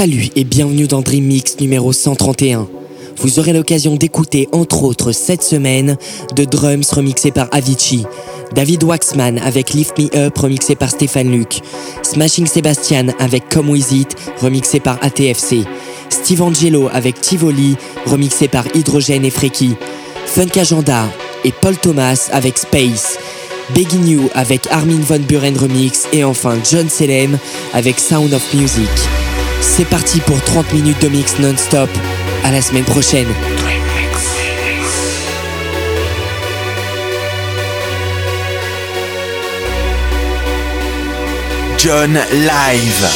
Salut et bienvenue dans Dream Mix numéro 131. Vous aurez l'occasion d'écouter entre autres cette semaine de Drums remixé par Avicii, David Waxman avec Lift Me Up remixé par Stéphane Luc, Smashing Sebastian avec Come With It remixé par ATFC, Steve Angelo avec Tivoli remixé par Hydrogène et Freaky, Funk Agenda et Paul Thomas avec Space, Begin You avec Armin Von Buren remix et enfin John Selem avec Sound of Music. C'est parti pour 30 minutes de mix non-stop. À la semaine prochaine. John Live.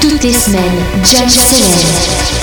Toutes les semaines, John Soler.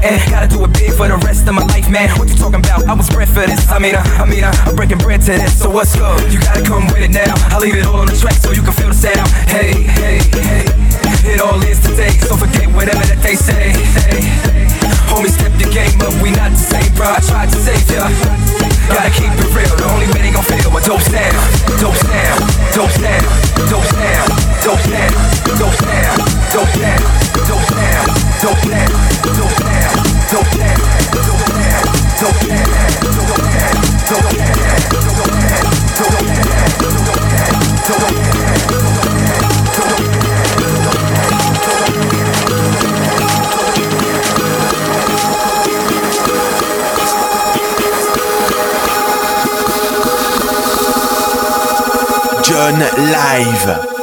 hating. Gotta do it big for the rest of my life, man. What you talking about? I was bred for this. I mean, I, I mean, I, I'm breaking bread to this. So what's up? You gotta come with it now. I leave it all on the track so you can feel the sound. Hey, hey, hey. It all is today, so forget whatever that they say. Hey, hey homie, step your game up. We not the same, bro. I tried to save ya. Gotta keep it real. The only way they gon' feel a dope sound, dope sound, dope sound, dope sound, dope sound, dope sound, dope sound, dope sound, dope sound, dope sound, dope sound, dope sound, dope sound, dope sound, dope sound. John Live. Live.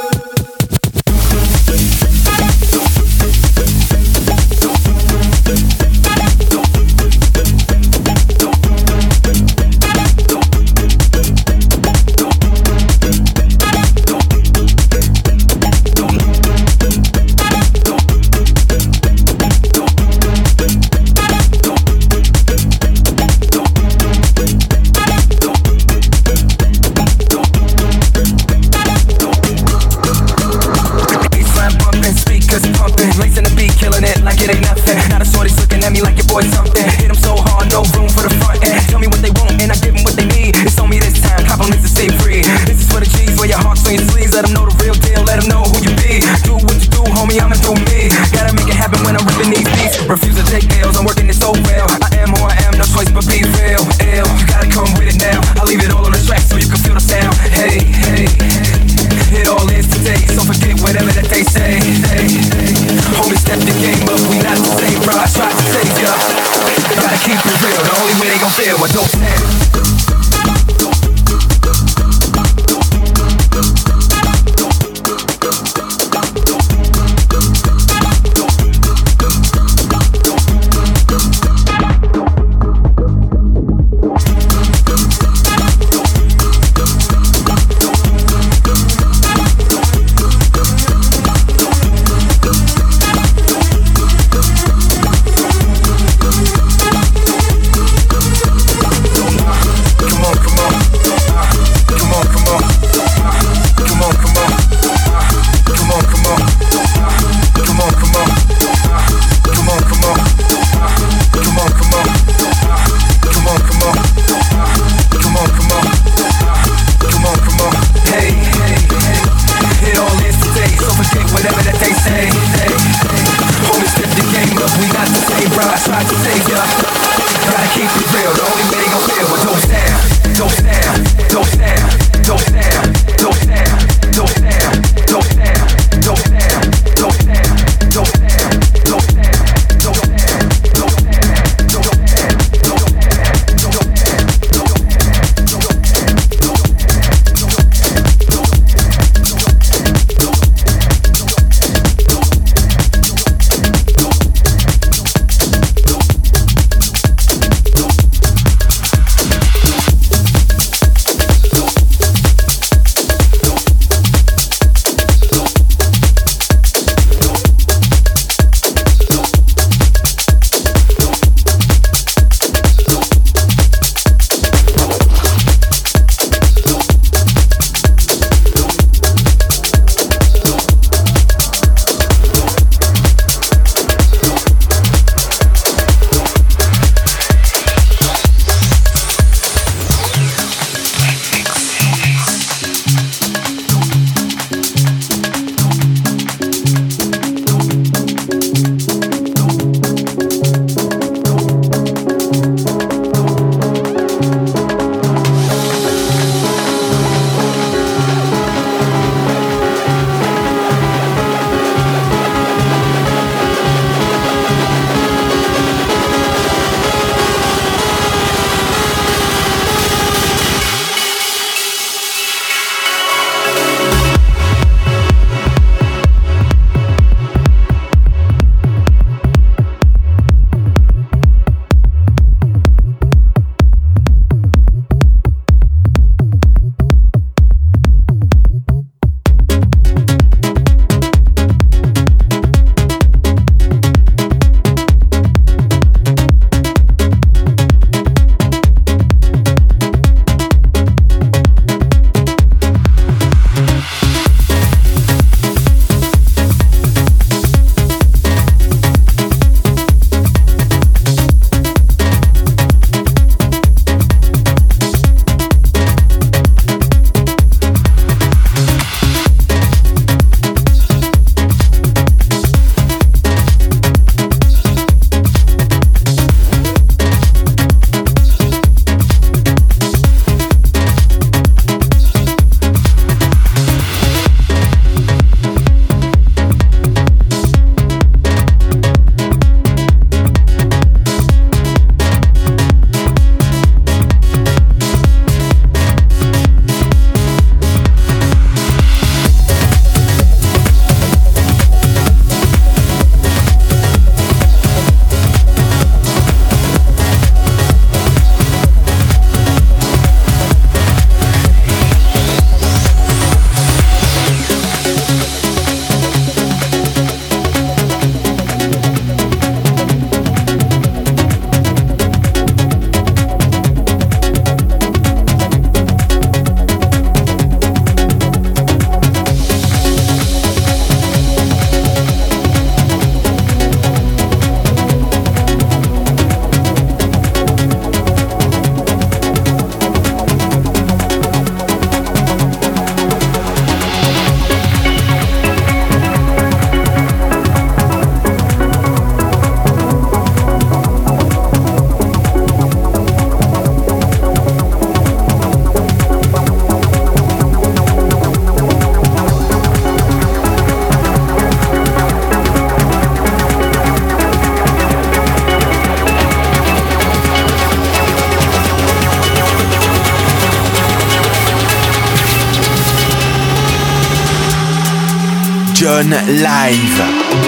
live.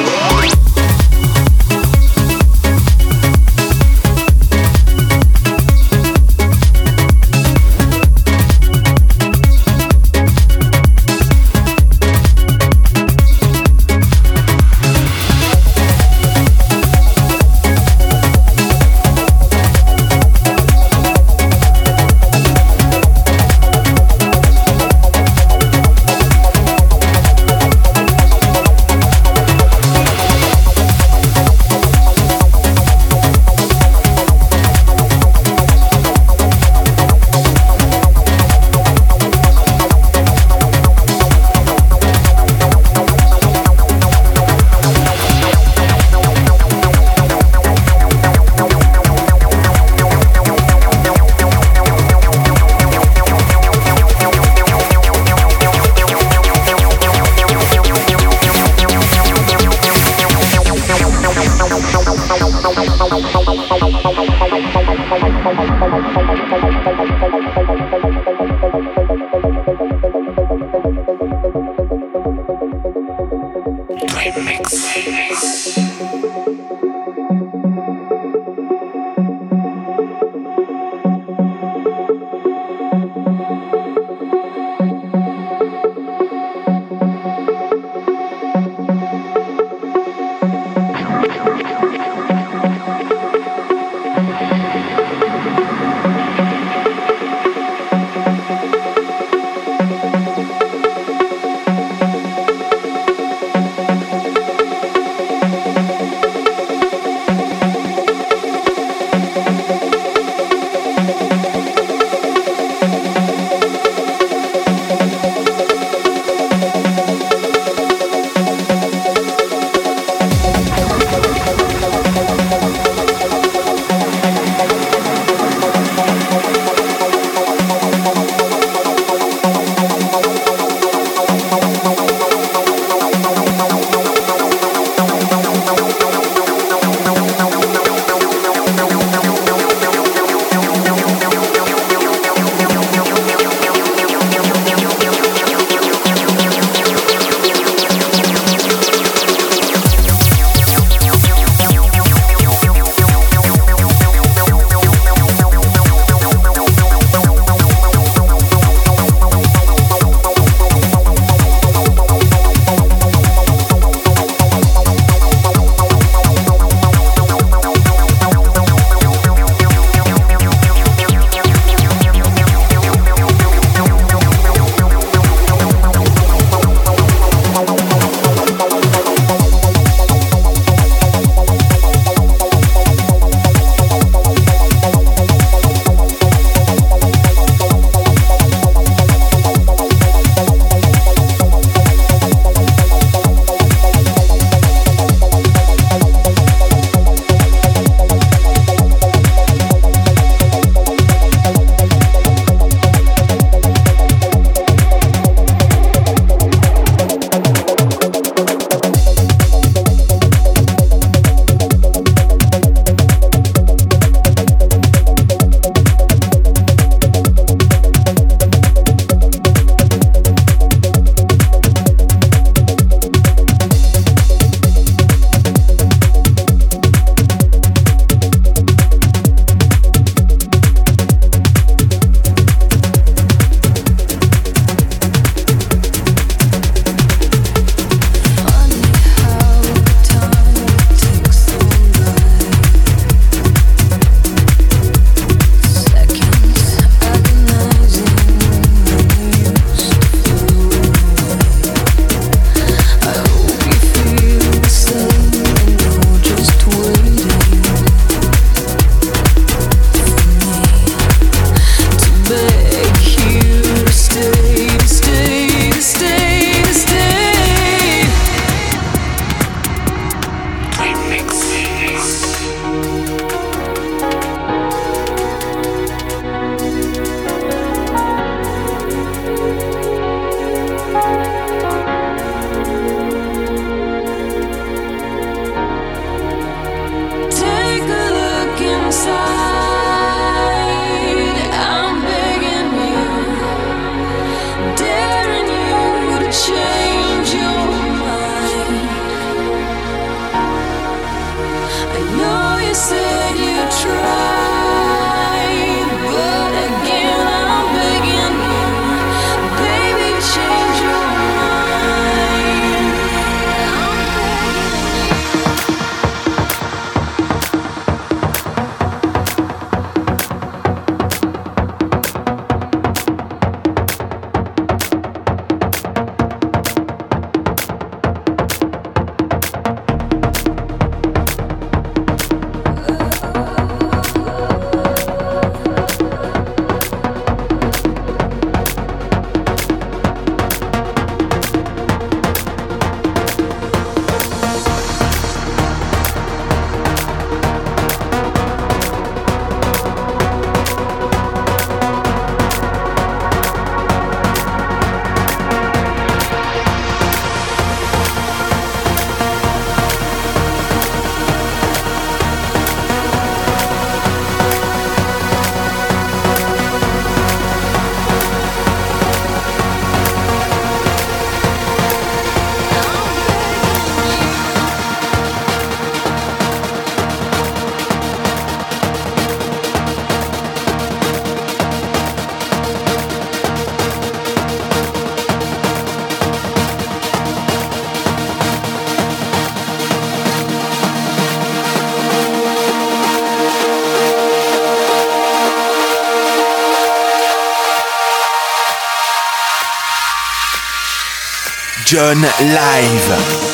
Live.